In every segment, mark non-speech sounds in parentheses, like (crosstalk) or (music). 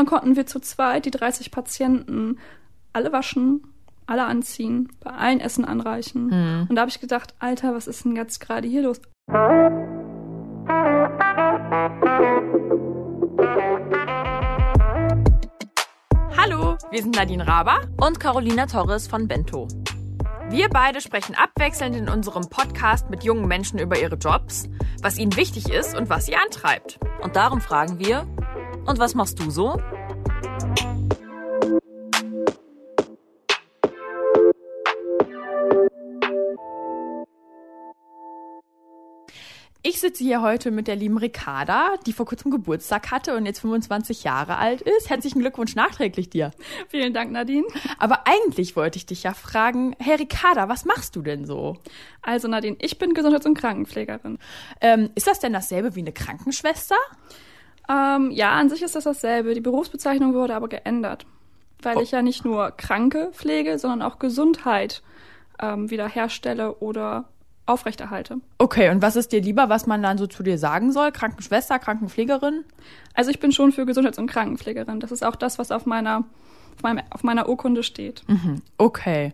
dann konnten wir zu zweit die 30 Patienten alle waschen, alle anziehen, bei allen Essen anreichen. Mhm. Und da habe ich gedacht, Alter, was ist denn jetzt gerade hier los? Hallo, wir sind Nadine Raber und Carolina Torres von Bento. Wir beide sprechen abwechselnd in unserem Podcast mit jungen Menschen über ihre Jobs, was ihnen wichtig ist und was sie antreibt. Und darum fragen wir, und was machst du so? Ich sitze hier heute mit der lieben Ricarda, die vor kurzem Geburtstag hatte und jetzt 25 Jahre alt ist. Herzlichen Glückwunsch nachträglich dir. Vielen Dank, Nadine. Aber eigentlich wollte ich dich ja fragen, hey Ricarda, was machst du denn so? Also Nadine, ich bin Gesundheits- und Krankenpflegerin. Ähm, ist das denn dasselbe wie eine Krankenschwester? Ähm, ja, an sich ist das dasselbe. Die Berufsbezeichnung wurde aber geändert, weil Oh. ich ja nicht nur Kranke pflege, sondern auch Gesundheit ähm, wiederherstelle oder aufrechterhalte. Okay, und was ist dir lieber, was man dann so zu dir sagen soll? Krankenschwester, Krankenpflegerin? Also ich bin schon für Gesundheits- und Krankenpflegerin. Das ist auch das, was auf meiner, meinem, auf meiner Urkunde steht. Okay.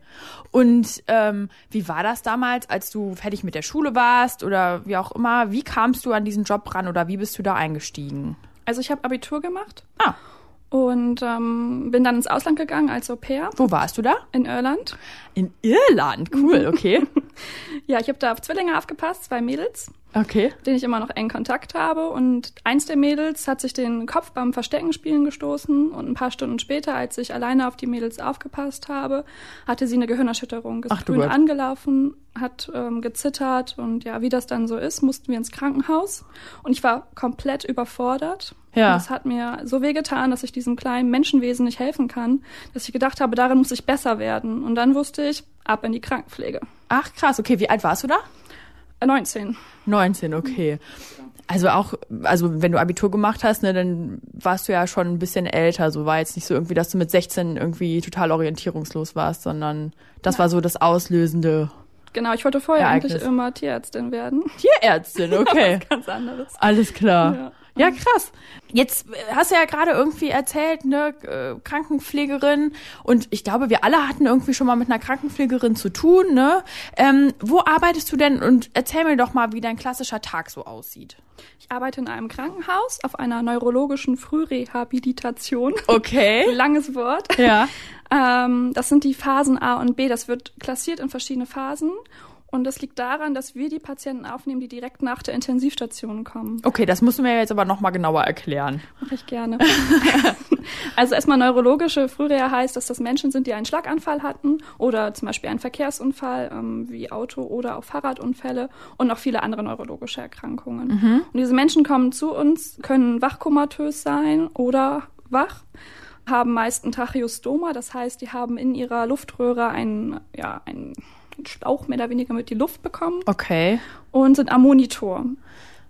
Und ähm, wie war das damals, als du fertig mit der Schule warst oder wie auch immer? Wie kamst du an diesen Job ran oder wie bist du da eingestiegen? Also ich habe Abitur gemacht Ah, und ähm, bin dann ins Ausland gegangen als Au pair wo warst du da? in Irland. In Irland. Cool, okay. (laughs) Ja, ich habe da auf Zwillinge aufgepasst, zwei Mädels, Okay. denen ich immer noch eng Kontakt habe. Und eins der Mädels hat sich den Kopf beim Versteckenspielen gestoßen. Und ein paar Stunden später, als ich alleine auf die Mädels aufgepasst habe, hatte sie eine Gehirnerschütterung. Ist Ach grün Gott. angelaufen, hat ähm, gezittert. Und ja, wie das dann so ist, mussten wir ins Krankenhaus. Und ich war komplett überfordert. Ja. Und es hat mir so wehgetan, dass ich diesem kleinen Menschenwesen nicht helfen kann, dass ich gedacht habe, darin muss ich besser werden. Und dann wusste ich, ab in die Krankenpflege. Ach krass, okay. Wie alt warst du da? Äh, 19. 19, okay. Also auch, also wenn du Abitur gemacht hast, ne, dann warst du ja schon ein bisschen älter. So war jetzt nicht so irgendwie, dass du mit 16 irgendwie total orientierungslos warst, sondern das war so das Auslösende. Genau, ich wollte vorher Ereignis. eigentlich immer Tierärztin werden. Tierärztin, okay. (laughs) Was ganz anderes. Alles klar. Ja. Ja, krass. Jetzt äh, hast du ja gerade irgendwie erzählt, ne, äh, Krankenpflegerin. Und ich glaube, wir alle hatten irgendwie schon mal mit einer Krankenpflegerin zu tun, ne? Ähm, wo arbeitest du denn? Und erzähl mir doch mal, wie dein klassischer Tag so aussieht. Ich arbeite in einem Krankenhaus auf einer neurologischen Frührehabilitation. Okay. (laughs) Langes Wort. Ja. Ähm, das sind die Phasen A und B. Das wird klassiert in verschiedene Phasen. Und das liegt daran, dass wir die Patienten aufnehmen, die direkt nach der Intensivstation kommen. Okay, das musst du mir jetzt aber noch mal genauer erklären. Mache ich gerne. (laughs) also erstmal neurologische Frühreha heißt, dass das Menschen sind, die einen Schlaganfall hatten oder zum Beispiel einen Verkehrsunfall ähm, wie Auto- oder auch Fahrradunfälle und noch viele andere neurologische Erkrankungen. Und diese Menschen kommen zu uns, können wachkomatös sein oder wach haben meist ein Tracheostoma, das heißt, die haben in ihrer Luftröhre einen, ja, einen Schlauch mehr oder weniger mit die Luft bekommen Okay. und sind am Monitor.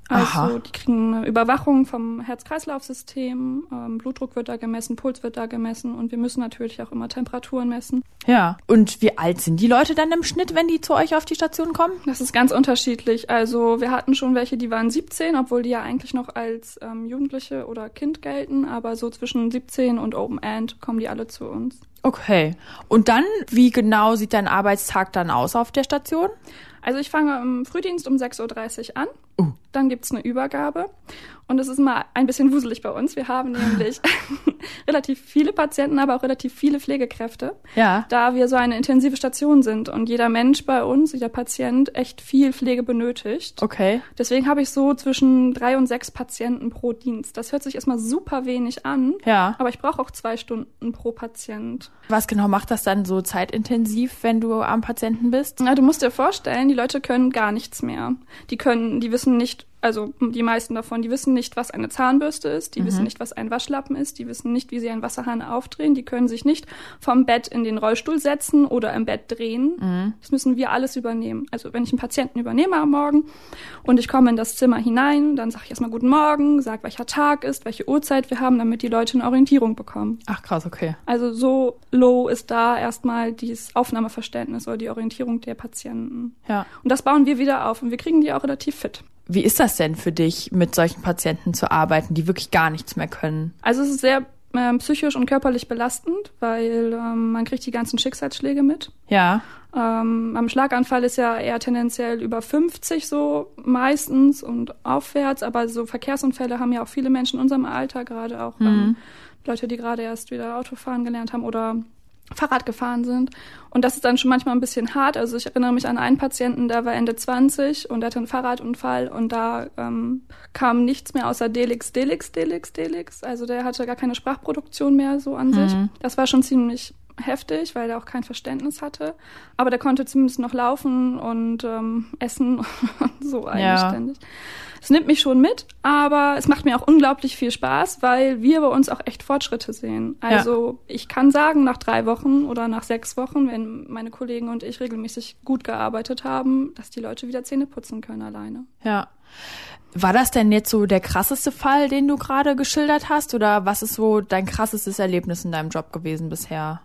Also Aha. die kriegen eine Überwachung vom Herz-Kreislauf-System, ähm, Blutdruck wird da gemessen, Puls wird da gemessen und wir müssen natürlich auch immer Temperaturen messen. Ja. Und wie alt sind die Leute dann im Schnitt, wenn die zu euch auf die Station kommen? Das ist ganz unterschiedlich. Also wir hatten schon welche, die waren 17, obwohl die ja eigentlich noch als ähm, Jugendliche oder Kind gelten, aber so zwischen 17 und Open End kommen die alle zu uns. Okay. Und dann, wie genau sieht dein Arbeitstag dann aus auf der Station? Also ich fange im Frühdienst um 6.30 Uhr an. Uh. Dann gibt's eine Übergabe. Und es ist mal ein bisschen wuselig bei uns. Wir haben nämlich (laughs) relativ viele Patienten, aber auch relativ viele Pflegekräfte. Ja. Da wir so eine intensive Station sind und jeder Mensch bei uns, jeder Patient echt viel Pflege benötigt. Okay. Deswegen habe ich so zwischen drei und sechs Patienten pro Dienst. Das hört sich erstmal super wenig an. Ja. Aber ich brauche auch zwei Stunden pro Patient. Was genau macht das dann so zeitintensiv, wenn du am Patienten bist? Na, du musst dir vorstellen, die Leute können gar nichts mehr. Die können, die wissen nicht, also die meisten davon, die wissen nicht, was eine Zahnbürste ist, die wissen nicht, was ein Waschlappen ist, die wissen nicht, wie sie einen Wasserhahn aufdrehen, die können sich nicht vom Bett in den Rollstuhl setzen oder im Bett drehen. Das müssen wir alles übernehmen. Also wenn ich einen Patienten übernehme am Morgen und ich komme in das Zimmer hinein, dann sage ich erstmal Guten Morgen, sage, welcher Tag ist, welche Uhrzeit wir haben, damit die Leute eine Orientierung bekommen. Ach krass, okay. Also so low ist da erstmal dieses Aufnahmeverständnis oder die Orientierung der Patienten. Ja. Und das bauen wir wieder auf und wir kriegen die auch relativ fit. Wie ist das denn für dich, mit solchen Patienten zu arbeiten, die wirklich gar nichts mehr können? Also es ist sehr ähm, psychisch und körperlich belastend, weil ähm, man kriegt die ganzen Schicksalsschläge mit. Ja. Ähm, am Schlaganfall ist ja eher tendenziell über 50 so meistens und aufwärts, aber so Verkehrsunfälle haben ja auch viele Menschen in unserem Alter, gerade auch ähm, Leute, die gerade erst wieder Autofahren gelernt haben oder Fahrrad gefahren sind. Und das ist dann schon manchmal ein bisschen hart. Also ich erinnere mich an einen Patienten, der war Ende 20 und der hatte einen Fahrradunfall und da ähm, kam nichts mehr außer Delix, Delix, Delix, Delix. Also der hatte gar keine Sprachproduktion mehr so an sich. Das war schon ziemlich heftig, weil er auch kein Verständnis hatte. Aber der konnte zumindest noch laufen und ähm, essen (laughs) und so eigenständig. Es nimmt mich schon mit, aber es macht mir auch unglaublich viel Spaß, weil wir bei uns auch echt Fortschritte sehen. Also ich kann sagen, nach drei Wochen oder nach sechs Wochen, wenn meine Kollegen und ich regelmäßig gut gearbeitet haben, dass die Leute wieder Zähne putzen können alleine. Ja. War das denn jetzt so der krasseste Fall, den du gerade geschildert hast? Oder was ist so dein krassestes Erlebnis in deinem Job gewesen bisher?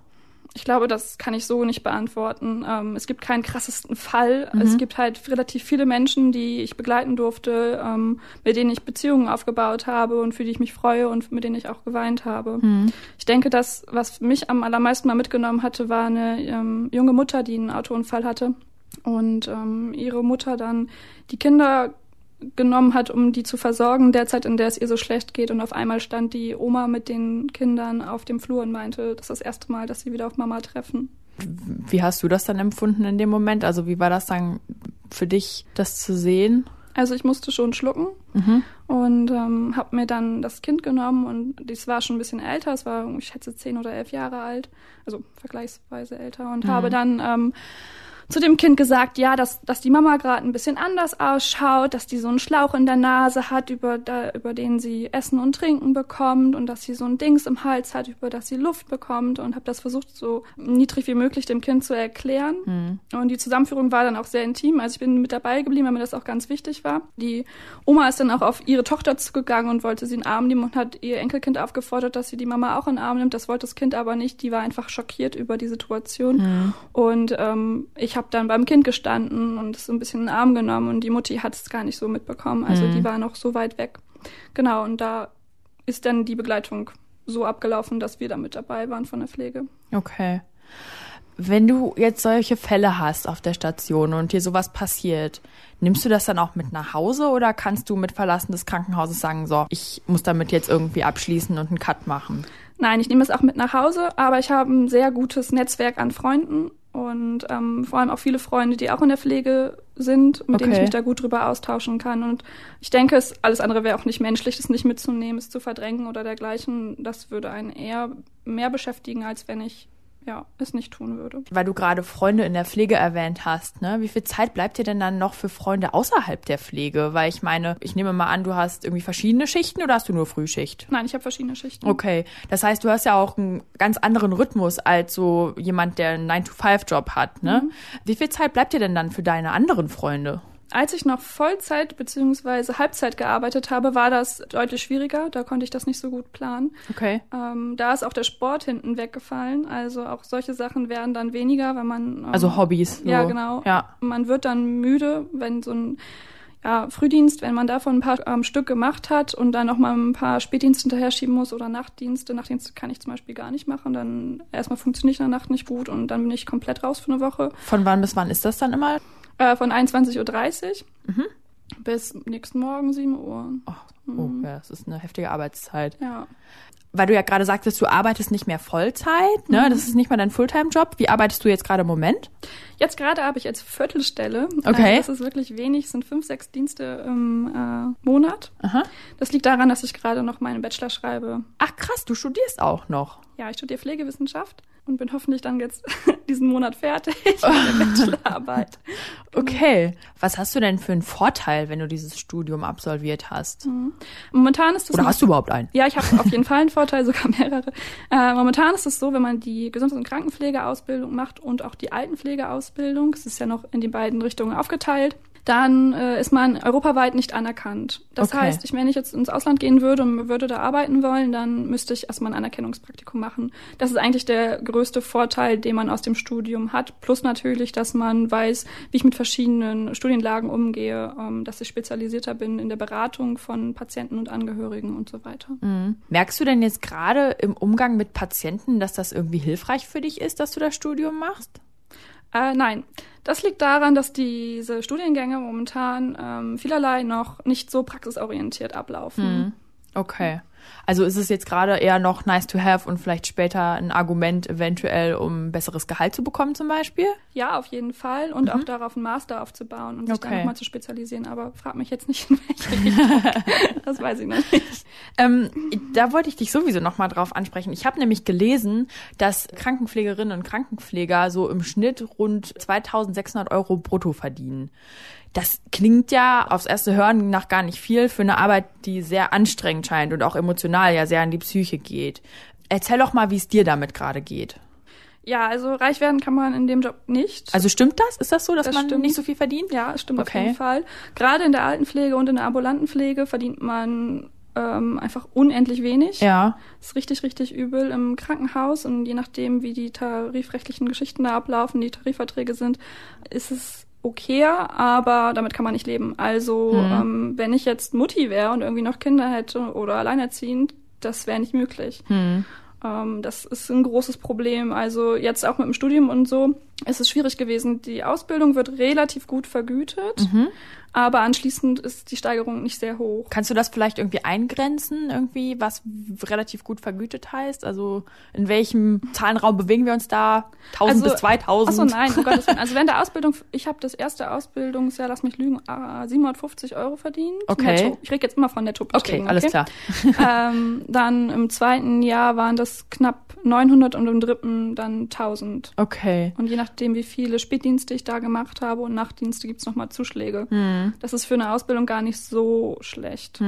Ich glaube, das kann ich so nicht beantworten. Ähm, es gibt keinen krassesten Fall. Es gibt halt relativ viele Menschen, die ich begleiten durfte, ähm, mit denen ich Beziehungen aufgebaut habe und für die ich mich freue und mit denen ich auch geweint habe. Ich denke, das, was mich am allermeisten mal mitgenommen hatte, war eine ähm, junge Mutter, die einen Autounfall hatte und ähm, ihre Mutter dann die Kinder genommen hat, um die zu versorgen, derzeit, in der es ihr so schlecht geht. Und auf einmal stand die Oma mit den Kindern auf dem Flur und meinte, das ist das erste Mal, dass sie wieder auf Mama treffen. Wie hast du das dann empfunden in dem Moment? Also wie war das dann für dich, das zu sehen? Also ich musste schon schlucken und ähm, habe mir dann das Kind genommen und das war schon ein bisschen älter, es war, ich schätze, zehn oder elf Jahre alt, also vergleichsweise älter und habe dann ähm, zu dem Kind gesagt, ja, dass, dass die Mama gerade ein bisschen anders ausschaut, dass die so einen Schlauch in der Nase hat, über, da, über den sie Essen und Trinken bekommt und dass sie so ein Dings im Hals hat, über das sie Luft bekommt und habe das versucht, so niedrig wie möglich dem Kind zu erklären. Und die Zusammenführung war dann auch sehr intim. Also ich bin mit dabei geblieben, weil mir das auch ganz wichtig war. Die Oma ist dann auch auf ihre Tochter zugegangen und wollte sie in den Arm nehmen und hat ihr Enkelkind aufgefordert, dass sie die Mama auch in den Arm nimmt. Das wollte das Kind aber nicht. Die war einfach schockiert über die Situation. Und ähm, ich habe dann beim Kind gestanden und es so ein bisschen in den Arm genommen und die Mutti hat es gar nicht so mitbekommen. Also die war noch so weit weg. Genau, und da ist dann die Begleitung so abgelaufen, dass wir da mit dabei waren von der Pflege. Okay. Wenn du jetzt solche Fälle hast auf der Station und dir sowas passiert, nimmst du das dann auch mit nach Hause oder kannst du mit Verlassen des Krankenhauses sagen, so, ich muss damit jetzt irgendwie abschließen und einen Cut machen? Nein, ich nehme es auch mit nach Hause, aber ich habe ein sehr gutes Netzwerk an Freunden und ähm, vor allem auch viele Freunde, die auch in der Pflege sind, mit denen ich Okay. mich da gut drüber austauschen kann. Und ich denke, es, alles andere wäre auch nicht menschlich, das nicht mitzunehmen, es zu verdrängen oder dergleichen. Das würde einen eher mehr beschäftigen, als wenn ich ja, es nicht tun würde. Weil du gerade Freunde in der Pflege erwähnt hast, ne? Wie viel Zeit bleibt dir denn dann noch für Freunde außerhalb der Pflege? Weil ich meine, ich nehme mal an, du hast irgendwie verschiedene Schichten oder hast du nur Frühschicht? Nein, ich habe verschiedene Schichten. Okay, das heißt, du hast ja auch einen ganz anderen Rhythmus als so jemand, der einen 9-to-5-Job hat, ne? Wie viel Zeit bleibt dir denn dann für deine anderen Freunde? Als ich noch Vollzeit bzw. Halbzeit gearbeitet habe, war das deutlich schwieriger. Da konnte ich das nicht so gut planen. Okay. Ähm, da ist auch der Sport hinten weggefallen. Also auch solche Sachen wären dann weniger, wenn man. Ähm, Also Hobbys. So. Ja, genau. Ja. Man wird dann müde, wenn so ein ja, Frühdienst, wenn man davon ein paar ähm, Stück gemacht hat und dann noch mal ein paar Spätdienste hinterher schieben muss oder Nachtdienste. Nachtdienste kann ich zum Beispiel gar nicht machen. Dann erstmal funktioniert in der Nacht nicht gut und dann bin ich komplett raus für eine Woche. Von wann bis wann ist das dann immer? Äh, von 21.30 Uhr bis nächsten Morgen 7 Uhr. Oh, ja, das ist eine heftige Arbeitszeit. Ja. Weil du ja gerade sagtest, du arbeitest nicht mehr Vollzeit, ne? Das ist nicht mehr dein Fulltime-Job. Wie arbeitest du jetzt gerade im Moment? Jetzt gerade habe ich jetzt Viertelstelle. Okay. Also das ist wirklich wenig, es sind fünf, sechs Dienste im äh, Monat. Aha. Das liegt daran, dass ich gerade noch meinen Bachelor schreibe. Ach krass, du studierst auch noch. Ja, ich studiere Pflegewissenschaft und bin hoffentlich dann jetzt (laughs) diesen Monat fertig (laughs) mit der Bachelorarbeit. (laughs) Okay. Was hast du denn für einen Vorteil, wenn du dieses Studium absolviert hast? Momentan ist es Oder hast du überhaupt einen? Ja, ich habe auf jeden Fall einen Vorteil, sogar mehrere. Äh, momentan ist es so, wenn man die Gesundheits- und Krankenpflegeausbildung macht und auch die Altenpflegeausbildung, es ist ja noch in die beiden Richtungen aufgeteilt, dann äh, ist man europaweit nicht anerkannt. Das Okay. heißt, ich, wenn ich jetzt ins Ausland gehen würde und würde da arbeiten wollen, dann müsste ich erstmal ein Anerkennungspraktikum machen. Das ist eigentlich der größte Vorteil, den man aus dem Studium hat. Plus natürlich, dass man weiß, wie ich mit verschiedenen Studienlagen umgehe, ähm, dass ich spezialisierter bin in der Beratung von Patienten und Angehörigen und so weiter. Merkst du denn jetzt gerade im Umgang mit Patienten, dass das irgendwie hilfreich für dich ist, dass du das Studium machst? Äh, nein, das liegt daran, dass diese Studiengänge momentan ähm, vielerlei noch nicht so praxisorientiert ablaufen. Okay. Also ist es jetzt gerade eher noch nice to have und vielleicht später ein Argument eventuell, um besseres Gehalt zu bekommen zum Beispiel? Ja, auf jeden Fall. Und auch darauf einen Master aufzubauen und sich Okay. dann nochmal zu spezialisieren. Aber frag mich jetzt nicht, in welche Richtung. (laughs) das weiß ich noch nicht. Ähm, da wollte ich dich sowieso nochmal drauf ansprechen. Ich habe nämlich gelesen, dass Krankenpflegerinnen und Krankenpfleger so im Schnitt rund 2600 Euro brutto verdienen. Das klingt ja aufs erste Hören nach gar nicht viel für eine Arbeit, die sehr anstrengend scheint und auch emotional ja sehr an die Psyche geht. Erzähl doch mal, wie es dir damit gerade geht. Ja, also reich werden kann man in dem Job nicht. Also stimmt das? Ist das so, dass Das man stimmt. nicht so viel verdient? ja, es stimmt auf Okay. jeden Fall. Gerade in der Altenpflege und in der ambulanten Pflege verdient man ähm, einfach unendlich wenig. Ja. Das ist richtig, richtig übel im Krankenhaus und je nachdem, wie die tarifrechtlichen Geschichten da ablaufen, die Tarifverträge sind, ist es okay, aber damit kann man nicht leben. Also, ähm, wenn ich jetzt Mutti wäre und irgendwie noch Kinder hätte oder alleinerziehend, das wäre nicht möglich. Ähm, das ist ein großes Problem. Also jetzt auch mit dem Studium und so ist es schwierig gewesen. Die Ausbildung wird relativ gut vergütet, aber anschließend ist die Steigerung nicht sehr hoch. Kannst du das vielleicht irgendwie eingrenzen, irgendwie, was relativ gut vergütet heißt? Also in welchem Zahlenraum bewegen wir uns da? 1000 bis 2000? Achso, nein, um Gottes Willen. (laughs) Also während der Ausbildung, ich habe das erste Ausbildungsjahr, lass mich lügen, äh, 750 Euro verdient. Okay. Netto. Ich rede jetzt immer von netto Okay, alles klar. (laughs) ähm, dann im zweiten Jahr waren das knapp 900 und im dritten dann 1000. Okay. Und je nachdem, wie viele Spätdienste ich da gemacht habe und Nachtdienste, gibt's noch nochmal Zuschläge. Hm. Das ist für eine Ausbildung gar nicht so schlecht.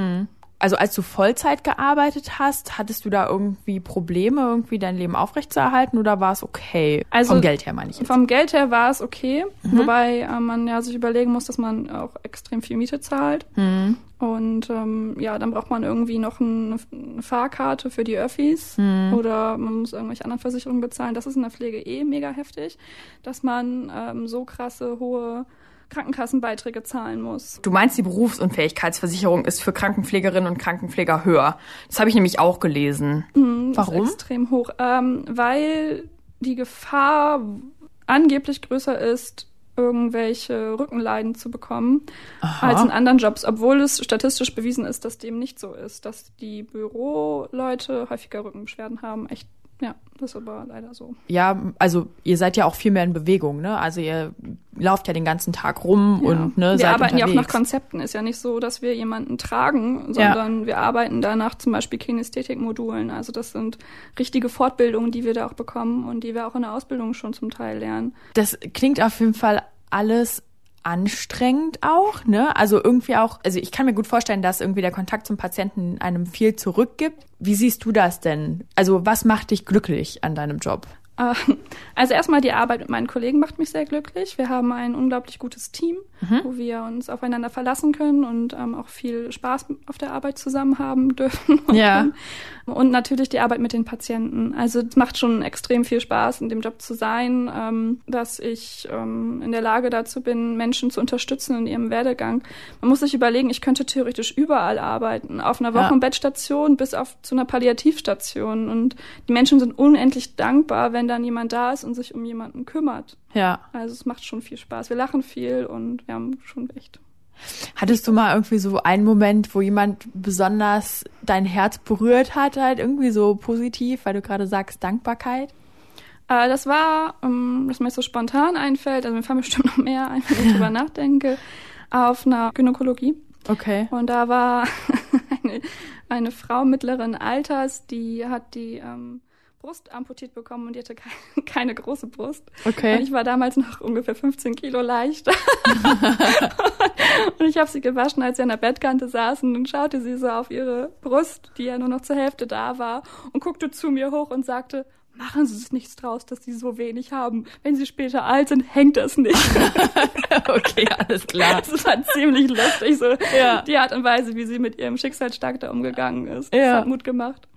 Also als du Vollzeit gearbeitet hast, hattest du da irgendwie Probleme, irgendwie dein Leben aufrechtzuerhalten oder war es okay? Also- Vom Geld her meine ich jetzt. Vom Geld her war es okay, Mhm. wobei äh, man ja sich überlegen muss, dass man auch extrem viel Miete zahlt. Mhm. Und ähm, ja, dann braucht man irgendwie noch ein, eine Fahrkarte für die Öffis Mhm. oder man muss irgendwelche anderen Versicherungen bezahlen. Das ist in der Pflege eh mega heftig, dass man ähm, so krasse hohe Krankenkassenbeiträge zahlen muss. Du meinst, die Berufsunfähigkeitsversicherung ist für Krankenpflegerinnen und Krankenpfleger höher. Das habe ich nämlich auch gelesen. Das Warum? Extrem hoch, ähm, weil die Gefahr angeblich größer ist, irgendwelche Rückenleiden zu bekommen als in anderen Jobs, obwohl es statistisch bewiesen ist, dass dem nicht so ist, dass die Büroleute häufiger Rückenbeschwerden haben. Echt, ja, das ist aber leider so. Ja, also ihr seid ja auch viel mehr in Bewegung, ne? Also ihr lauft ja den ganzen Tag rum Ja. und ne, wir seid arbeiten ja auch nach unterwegs. Konzepten. Ist ja nicht so, dass wir jemanden tragen, Ja. sondern wir arbeiten danach zum Beispiel Kinästhetikmodulen. Also das sind richtige Fortbildungen, die wir da auch bekommen und die wir auch in der Ausbildung schon zum Teil lernen. Das klingt auf jeden Fall alles anstrengend auch, ne? Also irgendwie auch, also ich kann mir gut vorstellen, dass irgendwie der Kontakt zum Patienten einem viel zurückgibt. Wie siehst du das denn? Also was macht dich glücklich an deinem Job? Äh, (laughs) Also erstmal die Arbeit mit meinen Kollegen macht mich sehr glücklich. Wir haben ein unglaublich gutes Team, Mhm. wo wir uns aufeinander verlassen können und ähm, auch viel Spaß auf der Arbeit zusammen haben (laughs) dürfen. Und, Ja. und natürlich die Arbeit mit den Patienten. Also es macht schon extrem viel Spaß, in dem Job zu sein, ähm, dass ich ähm, in der Lage dazu bin, Menschen zu unterstützen in ihrem Werdegang. Man muss sich überlegen, ich könnte theoretisch überall arbeiten, auf einer Ja. Wochenbettstation bis auf zu einer Palliativstation. Und die Menschen sind unendlich dankbar, wenn dann jemand da ist und sich um jemanden kümmert. Ja. Also es macht schon viel Spaß. Wir lachen viel und wir haben schon echt. Hattest du mal irgendwie so einen Moment, wo jemand besonders dein Herz berührt hat, halt irgendwie so positiv, weil du gerade sagst Dankbarkeit? Äh, das war, ähm, was mir jetzt so spontan einfällt, also mir fallen (laughs) bestimmt noch mehr ein, wenn ich drüber nachdenke, auf einer Gynäkologie. Okay. Und da war (laughs) eine, eine Frau mittleren Alters, die hat die ähm, Brust amputiert bekommen und die hatte keine, (laughs) keine große Brust. Okay. Und ich war damals noch ungefähr 15 Kilo leicht. (laughs) (laughs) und ich habe sie gewaschen, als sie an der Bettkante saß und schaute sie so auf ihre Brust, die ja nur noch zur Hälfte da war, und guckte zu mir hoch und sagte, machen Sie sich nichts draus, dass Sie so wenig haben. Wenn Sie später alt sind, hängt das nicht. okay, alles klar. Das war ziemlich lustig, so Ja. die Art und Weise, wie sie mit ihrem Schicksalsschlag da umgegangen ist. Ja. Das hat Mut gemacht.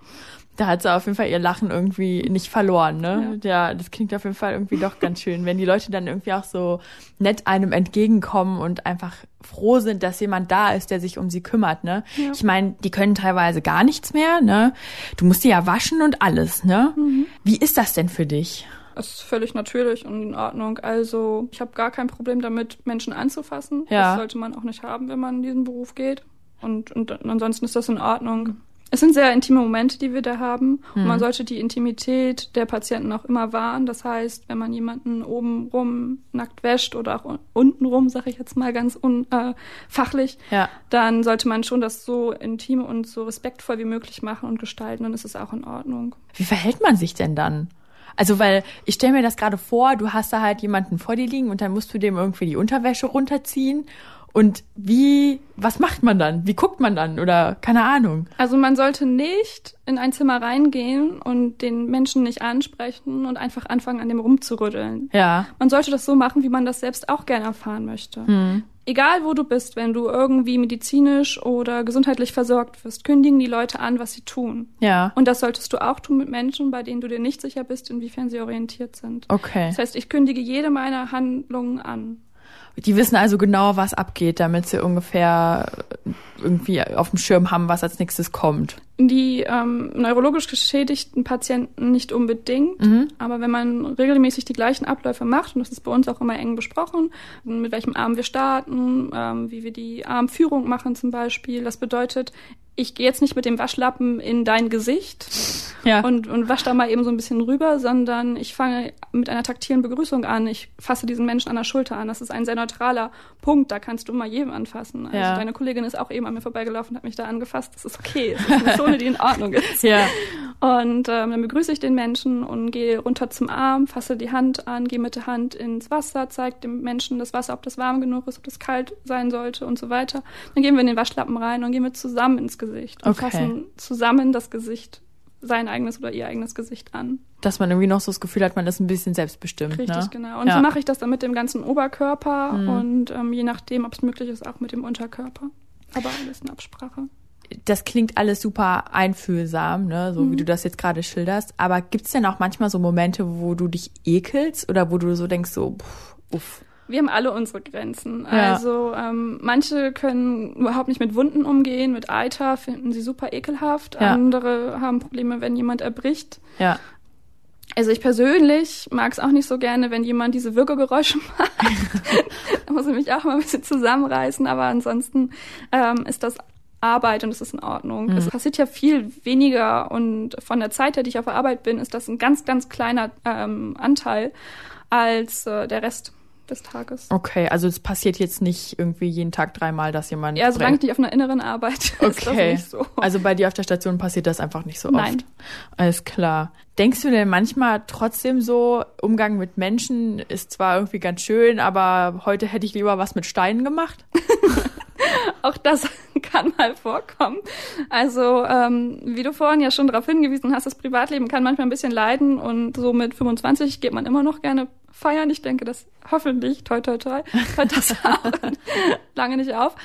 Da hat sie auf jeden Fall ihr Lachen irgendwie nicht verloren, ne? Ja. das klingt auf jeden Fall irgendwie doch ganz schön, wenn die Leute dann irgendwie auch so nett einem entgegenkommen und einfach froh sind, dass jemand da ist, der sich um sie kümmert, ne? Ja. Ich meine, die können teilweise gar nichts mehr, ne? Du musst die ja waschen und alles, ne? Wie ist das denn für dich? Das ist völlig natürlich und in Ordnung. Also ich habe gar kein Problem damit, Menschen anzufassen. Ja. Das sollte man auch nicht haben, wenn man in diesen Beruf geht. Und, und ansonsten ist das in Ordnung. Es sind sehr intime Momente, die wir da haben. Und man sollte die Intimität der Patienten auch immer wahren. Das heißt, wenn man jemanden oben rum nackt wäscht oder auch unten rum, sage ich jetzt mal ganz un, äh, fachlich, Ja. dann sollte man schon das so intim und so respektvoll wie möglich machen und gestalten. Dann ist es auch in Ordnung. Wie verhält man sich denn dann? Also, weil ich stelle mir das gerade vor, du hast da halt jemanden vor dir liegen und dann musst du dem irgendwie die Unterwäsche runterziehen. Und wie, was macht man dann? Wie guckt man dann? Oder keine Ahnung. Also man sollte nicht in ein Zimmer reingehen und den Menschen nicht ansprechen und einfach anfangen, an dem rumzurütteln. Ja. Man sollte das so machen, wie man das selbst auch gerne erfahren möchte. Egal wo du bist, wenn du irgendwie medizinisch oder gesundheitlich versorgt wirst, kündigen die Leute an, was sie tun. Ja. Und das solltest du auch tun mit Menschen, bei denen du dir nicht sicher bist, inwiefern sie orientiert sind. Okay. Das heißt, ich kündige jede meiner Handlungen an. Die wissen also genau, was abgeht, damit sie ungefähr irgendwie auf dem Schirm haben, was als nächstes kommt. Die ähm, neurologisch geschädigten Patienten nicht unbedingt, aber wenn man regelmäßig die gleichen Abläufe macht, und das ist bei uns auch immer eng besprochen, mit welchem Arm wir starten, ähm, wie wir die Armführung machen zum Beispiel, das bedeutet, ich gehe jetzt nicht mit dem Waschlappen in dein Gesicht Ja. und, und wasche da mal eben so ein bisschen rüber, sondern ich fange mit einer taktilen Begrüßung an. Ich fasse diesen Menschen an der Schulter an. Das ist ein sehr neutraler Punkt. Da kannst du mal jedem anfassen. Also Ja. deine Kollegin ist auch eben an mir vorbeigelaufen und hat mich da angefasst. Das ist okay. Das ist eine Zone, die in Ordnung ist. (laughs) ja. Und ähm, dann begrüße ich den Menschen und gehe runter zum Arm, fasse die Hand an, gehe mit der Hand ins Wasser, zeige dem Menschen das Wasser, ob das warm genug ist, ob das kalt sein sollte und so weiter. Dann gehen wir in den Waschlappen rein und gehen wir zusammen ins Gesicht und Okay. fassen zusammen das Gesicht, sein eigenes oder ihr eigenes Gesicht an. Dass man irgendwie noch so das Gefühl hat, man ist ein bisschen selbstbestimmt. Richtig, ne? genau. Und ja. so mache ich das dann mit dem ganzen Oberkörper Mhm. und ähm, je nachdem, ob es möglich ist, auch mit dem Unterkörper. Aber alles in Absprache. das klingt alles super einfühlsam, ne, so Mhm. wie du das jetzt gerade schilderst. Aber gibt's denn auch manchmal so Momente, wo du dich ekelst oder wo du so denkst, so, pff, uff. Wir haben alle unsere Grenzen. Ja. Also ähm, manche können überhaupt nicht mit Wunden umgehen, mit Eiter finden sie super ekelhaft. Ja. Andere haben Probleme, wenn jemand erbricht. Ja. Also ich persönlich mag es auch nicht so gerne, wenn jemand diese Würgegeräusche (laughs) macht. da muss ich mich auch mal ein bisschen zusammenreißen, aber ansonsten ähm, ist das Arbeit und es ist in Ordnung. Es passiert ja viel weniger und von der Zeit her, die ich auf der Arbeit bin, ist das ein ganz, ganz kleiner ähm, Anteil als äh, der Rest des Tages. Okay, also es passiert jetzt nicht irgendwie jeden Tag dreimal, dass jemand. Ja, solange ich brennt. nicht auf einer inneren Arbeit ist das Okay. nicht so. Also bei dir auf der Station passiert das einfach nicht so Nein. oft. Alles klar. Denkst du denn manchmal trotzdem so, Umgang mit Menschen ist zwar irgendwie ganz schön, aber heute hätte ich lieber was mit Steinen gemacht? (laughs) Auch das (laughs) kann mal vorkommen. Also, ähm, wie du vorhin ja schon darauf hingewiesen hast, das Privatleben kann manchmal ein bisschen leiden und so mit 25 geht man immer noch gerne feiern. Ich denke, das hoffentlich, toi toi toi, hört das (laughs) auch lange nicht auf.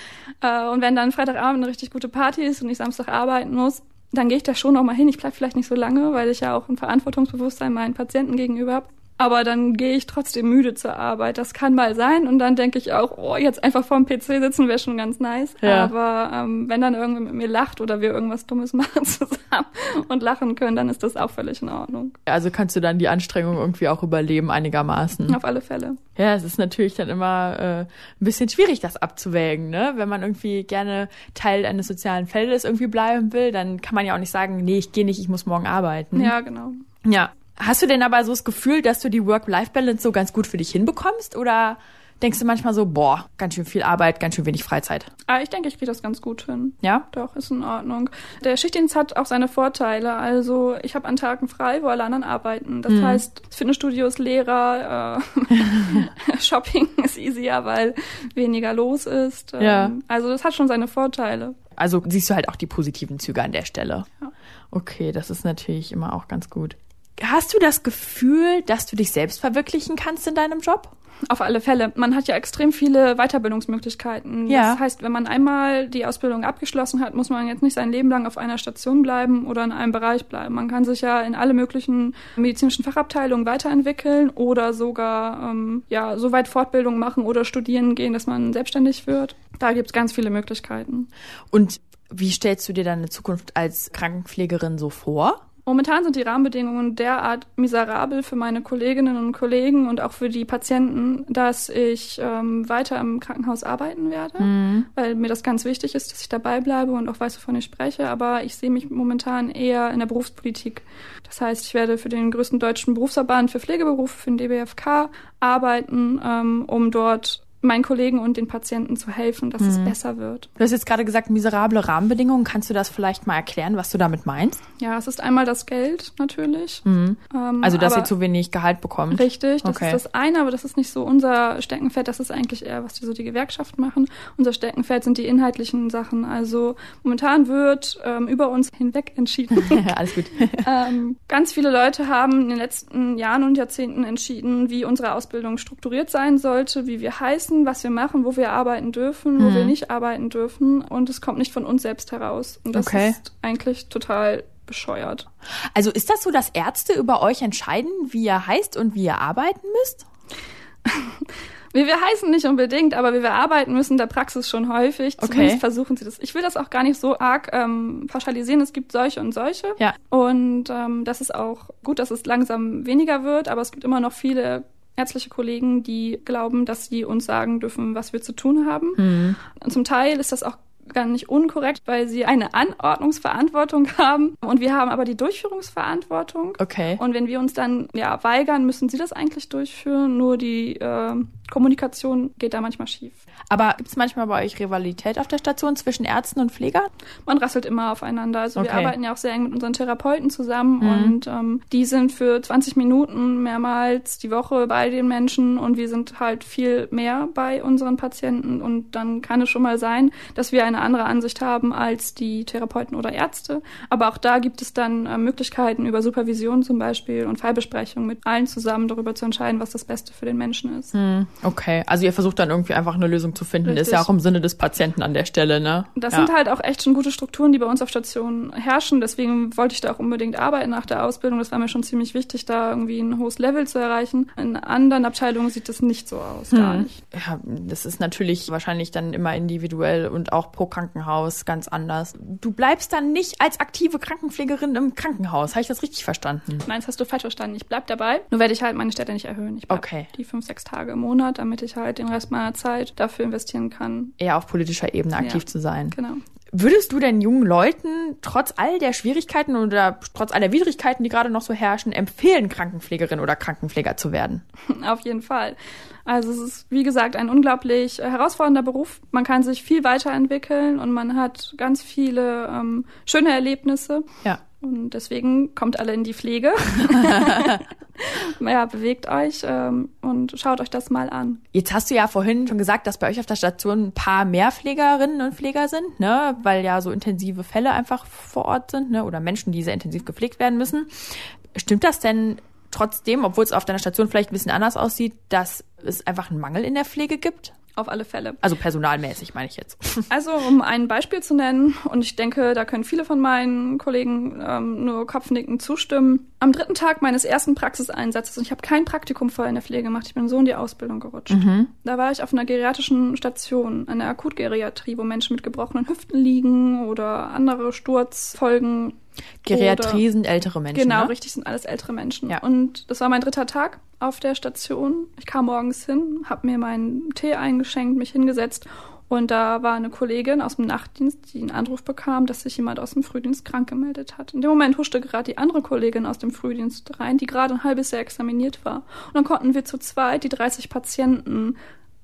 Äh, und wenn dann Freitagabend eine richtig gute Party ist und ich Samstag arbeiten muss, dann gehe ich da schon noch mal hin. Ich bleib vielleicht nicht so lange, weil ich ja auch ein Verantwortungsbewusstsein meinen Patienten gegenüber habe. Aber dann gehe ich trotzdem müde zur Arbeit. Das kann mal sein. Und dann denke ich auch, oh, jetzt einfach vorm PC sitzen wäre schon ganz nice. Ja. Aber ähm, wenn dann irgendwer mit mir lacht oder wir irgendwas Dummes (laughs) machen zusammen und lachen können, dann ist das auch völlig in Ordnung. Also kannst du dann die Anstrengung irgendwie auch überleben einigermaßen. Auf alle Fälle. Ja, es ist natürlich dann immer äh, ein bisschen schwierig, das abzuwägen, ne? Wenn man irgendwie gerne Teil eines sozialen Feldes irgendwie bleiben will, dann kann man ja auch nicht sagen, nee, ich gehe nicht, ich muss morgen arbeiten. Ja, genau. Ja. Hast du denn aber so das Gefühl, dass du die Work-Life-Balance so ganz gut für dich hinbekommst? Oder denkst du manchmal so, boah, ganz schön viel Arbeit, ganz schön wenig Freizeit? Aber ich denke, ich kriege das ganz gut hin. Ja? Doch, ist in Ordnung. Der Schichtdienst hat auch seine Vorteile. Also ich habe an Tagen frei, wo alle anderen arbeiten. Das heißt, das Fitnessstudio ist leerer, äh, (laughs) Shopping ist easier, weil weniger los ist. Ähm, Ja. Also das hat schon seine Vorteile. Also siehst du halt auch die positiven Züge an der Stelle. Ja. Okay, das ist natürlich immer auch ganz gut. Hast du das Gefühl, dass du dich selbst verwirklichen kannst in deinem Job? Auf alle Fälle. Man hat ja extrem viele Weiterbildungsmöglichkeiten. Ja. Das heißt, wenn man einmal die Ausbildung abgeschlossen hat, muss man jetzt nicht sein Leben lang auf einer Station bleiben oder in einem Bereich bleiben. Man kann sich ja in alle möglichen medizinischen Fachabteilungen weiterentwickeln oder sogar ähm, ja so weit Fortbildung machen oder studieren gehen, dass man selbstständig wird. Da gibt's ganz viele Möglichkeiten. Und wie stellst du dir deine Zukunft als Krankenpflegerin so vor? Momentan sind die Rahmenbedingungen derart miserabel für meine Kolleginnen und Kollegen und auch für die Patienten, dass ich ähm, weiter im Krankenhaus arbeiten werde, weil mir das ganz wichtig ist, dass ich dabei bleibe und auch weiß, wovon ich spreche. Aber ich sehe mich momentan eher in der Berufspolitik. Das heißt, ich werde für den größten deutschen Berufsverband für Pflegeberufe, für den DBFK, arbeiten, ähm, um dort meinen Kollegen und den Patienten zu helfen, dass es besser wird. Du hast jetzt gerade gesagt, miserable Rahmenbedingungen. Kannst du das vielleicht mal erklären, was du damit meinst? Ja, es ist einmal das Geld natürlich. Ähm, Also, dass ihr zu wenig Gehalt bekommt. Richtig, das Okay. ist das eine, aber das ist nicht so unser Steckenpferd. Das ist eigentlich eher, was die, so die Gewerkschaften machen. Unser Steckenpferd sind die inhaltlichen Sachen. Also momentan wird ähm, über uns hinweg entschieden. (laughs) Alles gut. (laughs) ähm, ganz viele Leute haben in den letzten Jahren und Jahrzehnten entschieden, wie unsere Ausbildung strukturiert sein sollte, wie wir heißen, was wir machen, wo wir arbeiten dürfen, wo Mhm. wir nicht arbeiten dürfen. Und es kommt nicht von uns selbst heraus. Und das Okay. ist eigentlich total bescheuert. Also ist das so, dass Ärzte über euch entscheiden, wie ihr heißt und wie ihr arbeiten müsst? (laughs) Wie wir heißen nicht unbedingt, aber wie wir arbeiten müssen in der Praxis schon häufig. Okay. Zumindest versuchen sie das. Ich will das auch gar nicht so arg ähm, pauschalisieren. Es gibt solche und solche. Ja. Und ähm, das ist auch gut, dass es langsam weniger wird, aber es gibt immer noch viele ärztliche Kollegen, die glauben, dass sie uns sagen dürfen, was wir zu tun haben. Und zum Teil ist das auch gar nicht unkorrekt, weil sie eine Anordnungsverantwortung (laughs) haben und wir haben aber die Durchführungsverantwortung. Okay. Und wenn wir uns dann ja weigern, müssen sie das eigentlich durchführen. Nur die äh, Kommunikation geht da manchmal schief. Aber gibt es manchmal bei euch Rivalität auf der Station zwischen Ärzten und Pflegern? Man rasselt immer aufeinander. Also wir Okay. arbeiten ja auch sehr eng mit unseren Therapeuten zusammen und ähm, die sind für 20 Minuten mehrmals die Woche bei den Menschen und wir sind halt viel mehr bei unseren Patienten und dann kann es schon mal sein, dass wir eine andere Ansicht haben als die Therapeuten oder Ärzte. Aber auch da gibt es dann äh, Möglichkeiten über Supervision zum Beispiel und Fallbesprechungen mit allen zusammen darüber zu entscheiden, was das Beste für den Menschen ist. Okay, also ihr versucht dann irgendwie einfach eine Lösung zu finden. Das ist ja Richtig. auch im Sinne des Patienten an der Stelle, ne? Das ja. sind halt auch echt schon gute Strukturen, die bei uns auf Stationen herrschen. Deswegen wollte ich da auch unbedingt arbeiten nach der Ausbildung. Das war mir schon ziemlich wichtig, da irgendwie ein hohes Level zu erreichen. In anderen Abteilungen sieht das nicht so aus, gar nicht. Ja, das ist natürlich wahrscheinlich dann immer individuell und auch pro Krankenhaus ganz anders. Du bleibst dann nicht als aktive Krankenpflegerin im Krankenhaus. Habe ich das richtig verstanden? Nein, das hast du falsch verstanden. Ich bleib dabei. Nur werde ich halt meine Städte nicht erhöhen. Ich bleib Okay. die fünf, sechs Tage im Monat, damit ich halt den Rest meiner Zeit dafür investieren kann. Eher auf politischer Ebene aktiv Ja. zu sein. Genau. Würdest du denn jungen Leuten trotz all der Schwierigkeiten oder trotz aller Widrigkeiten, die gerade noch so herrschen, empfehlen, Krankenpflegerin oder Krankenpfleger zu werden? (laughs) Auf jeden Fall. Also es ist, wie gesagt, ein unglaublich äh, herausfordernder Beruf. Man kann sich viel weiterentwickeln und man hat ganz viele ähm, schöne Erlebnisse. Ja. Und deswegen kommt alle in die Pflege. (laughs) (laughs) ja, bewegt euch ähm, und schaut euch das mal an. Jetzt hast du ja vorhin schon gesagt, dass bei euch auf der Station ein paar mehr Pflegerinnen und Pfleger sind, ne, weil ja so intensive Fälle einfach vor Ort sind, ne, oder Menschen, die sehr intensiv gepflegt werden müssen. Stimmt das denn trotzdem, obwohl es auf deiner Station vielleicht ein bisschen anders aussieht, dass es einfach einen Mangel in der Pflege gibt? Auf alle Fälle. Also personalmäßig meine ich jetzt. (laughs) Also, um ein Beispiel zu nennen, und ich denke, da können viele von meinen Kollegen ähm, nur Kopfnicken zustimmen. Am dritten Tag meines ersten Praxiseinsatzes, und ich habe kein Praktikum vorher in der Pflege gemacht, ich bin so in die Ausbildung gerutscht. Da war ich auf einer geriatrischen Station, einer Akutgeriatrie, wo Menschen mit gebrochenen Hüften liegen oder andere Sturzfolgen. Geriatrie Oder- sind ältere Menschen. Genau, ne? richtig, sind alles ältere Menschen. Ja. Und das war mein dritter Tag auf der Station. Ich kam morgens hin, habe mir meinen Tee eingeschenkt, mich hingesetzt und da war eine Kollegin aus dem Nachtdienst, die einen Anruf bekam, dass sich jemand aus dem Frühdienst krank gemeldet hat. In dem Moment huschte gerade die andere Kollegin aus dem Frühdienst rein, die gerade ein halbes Jahr examiniert war. Und dann konnten wir zu zweit die 30 Patienten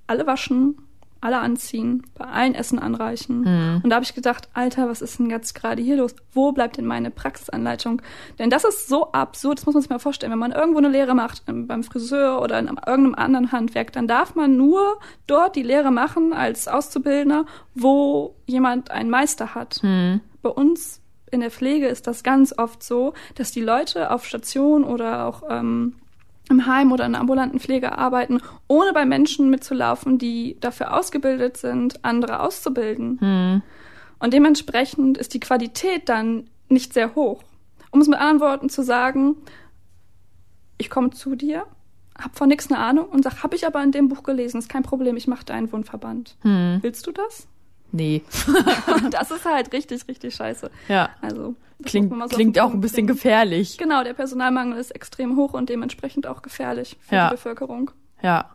alle waschen, alle anziehen, bei allen Essen anreichen. Und da habe ich gedacht, Alter, was ist denn jetzt gerade hier los? Wo bleibt denn meine Praxisanleitung? Denn das ist so absurd, das muss man sich mal vorstellen. Wenn man irgendwo eine Lehre macht, ähm, beim Friseur oder in irgendeinem anderen Handwerk, dann darf man nur dort die Lehre machen als Auszubildender, wo jemand einen Meister hat. Bei uns in der Pflege ist das ganz oft so, dass die Leute auf Station oder auch ähm, im Heim oder in der ambulanten Pflege arbeiten, ohne bei Menschen mitzulaufen, die dafür ausgebildet sind, andere auszubilden. Hm. Und dementsprechend ist die Qualität dann nicht sehr hoch. Um es mit anderen Worten zu sagen, ich komme zu dir, hab von nichts eine Ahnung und sag, hab ich aber in dem Buch gelesen, ist kein Problem, ich mache deinen Wundverband. Hm. Willst du das? Nee. (laughs) das ist halt richtig, richtig scheiße. Ja. Also Klingt, so klingt auch ein bisschen bringen. gefährlich. Genau, der Personalmangel ist extrem hoch und dementsprechend auch gefährlich für Ja. die Bevölkerung. Ja.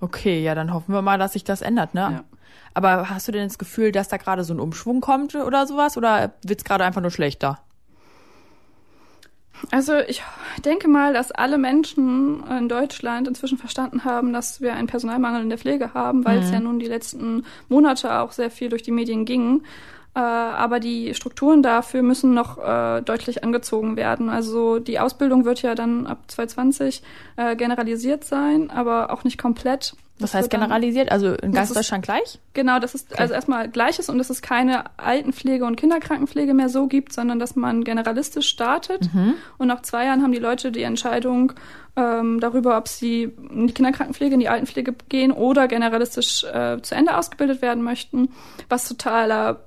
Okay, ja, dann hoffen wir mal, dass sich das ändert, ne? Ja. Aber hast du denn das Gefühl, dass da gerade so ein Umschwung kommt oder sowas? Oder wird's gerade einfach nur schlechter? Also ich denke mal, dass alle Menschen in Deutschland inzwischen verstanden haben, dass wir einen Personalmangel in der Pflege haben, weil es ja nun die letzten Monate auch sehr viel durch die Medien ging. Äh, aber die Strukturen dafür müssen noch äh, deutlich angezogen werden. Also die Ausbildung wird ja dann ab 2020 äh, generalisiert sein, aber auch nicht komplett. Was Das heißt generalisiert? Also in ganz Deutschland gleich? Genau, das ist also erstmal Gleiches und dass es keine Altenpflege und Kinderkrankenpflege mehr so gibt, sondern dass man generalistisch startet. Und nach zwei Jahren haben die Leute die Entscheidung ähm, darüber, ob sie in die Kinderkrankenpflege, in die Altenpflege gehen oder generalistisch äh, zu Ende ausgebildet werden möchten, was totaler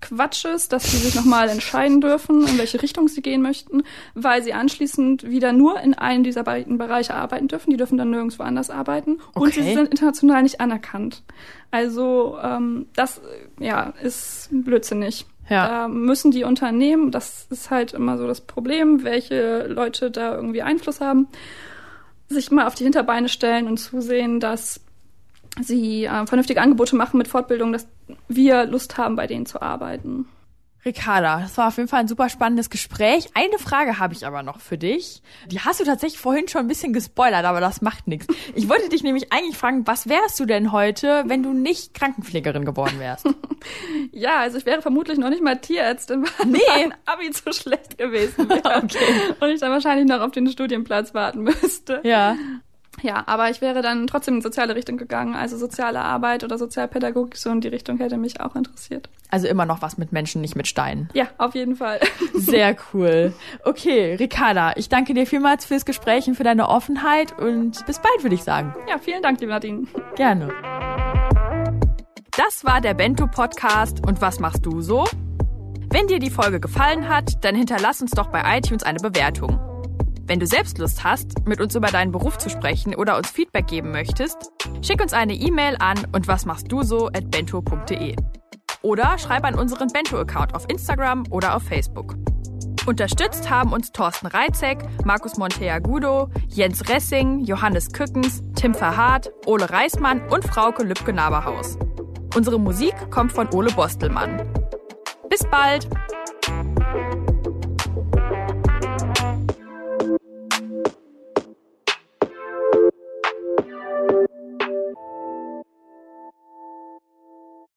Quatsch ist, dass sie sich nochmal entscheiden dürfen, in welche Richtung sie gehen möchten, weil sie anschließend wieder nur in einem dieser beiden Bereiche arbeiten dürfen. Die dürfen dann nirgendwo anders arbeiten. Und Okay. sie sind international nicht anerkannt. Also ähm, das ja ist blödsinnig. Ja. Da müssen die Unternehmen, das ist halt immer so das Problem, welche Leute da irgendwie Einfluss haben, sich mal auf die Hinterbeine stellen und zusehen, dass sie äh, vernünftige Angebote machen mit Fortbildung, dass wir Lust haben, bei denen zu arbeiten. Ricarda, das war auf jeden Fall ein super spannendes Gespräch. Eine Frage habe ich aber noch für dich. Die hast du tatsächlich vorhin schon ein bisschen gespoilert, aber das macht nichts. Ich wollte dich nämlich eigentlich fragen, was wärst du denn heute, wenn du nicht Krankenpflegerin geworden wärst? (laughs) Ja, also ich wäre vermutlich noch nicht mal Tierärztin, weil Nee. mein Abi zu schlecht gewesen wäre. (laughs) Okay. Und ich dann wahrscheinlich noch auf den Studienplatz warten müsste. ja. Ja, aber ich wäre dann trotzdem in soziale Richtung gegangen, also soziale Arbeit oder Sozialpädagogik, so in die Richtung hätte mich auch interessiert. Also immer noch was mit Menschen, nicht mit Steinen. Ja, auf jeden Fall. (laughs) Sehr cool. Okay, Ricarda, ich danke dir vielmals fürs Gespräch und für deine Offenheit und bis bald, würde ich sagen. Ja, vielen Dank, liebe Nadine. Gerne. Das war der Bento Podcast und was machst du so? Wenn dir die Folge gefallen hat, dann hinterlass uns doch bei iTunes eine Bewertung. Wenn du selbst Lust hast, mit uns über deinen Beruf zu sprechen oder uns Feedback geben möchtest, schick uns eine E-Mail an und was machst du so at bento.de. Oder schreib an unseren Bento-Account auf Instagram oder auf Facebook. Unterstützt haben uns Thorsten Reitzek, Markus Monteagudo, Jens Ressing, Johannes Kückens, Tim Verhardt, Ole Reismann und Frauke Lübke-Naberhaus. Unsere Musik kommt von Ole Bostelmann. Bis bald!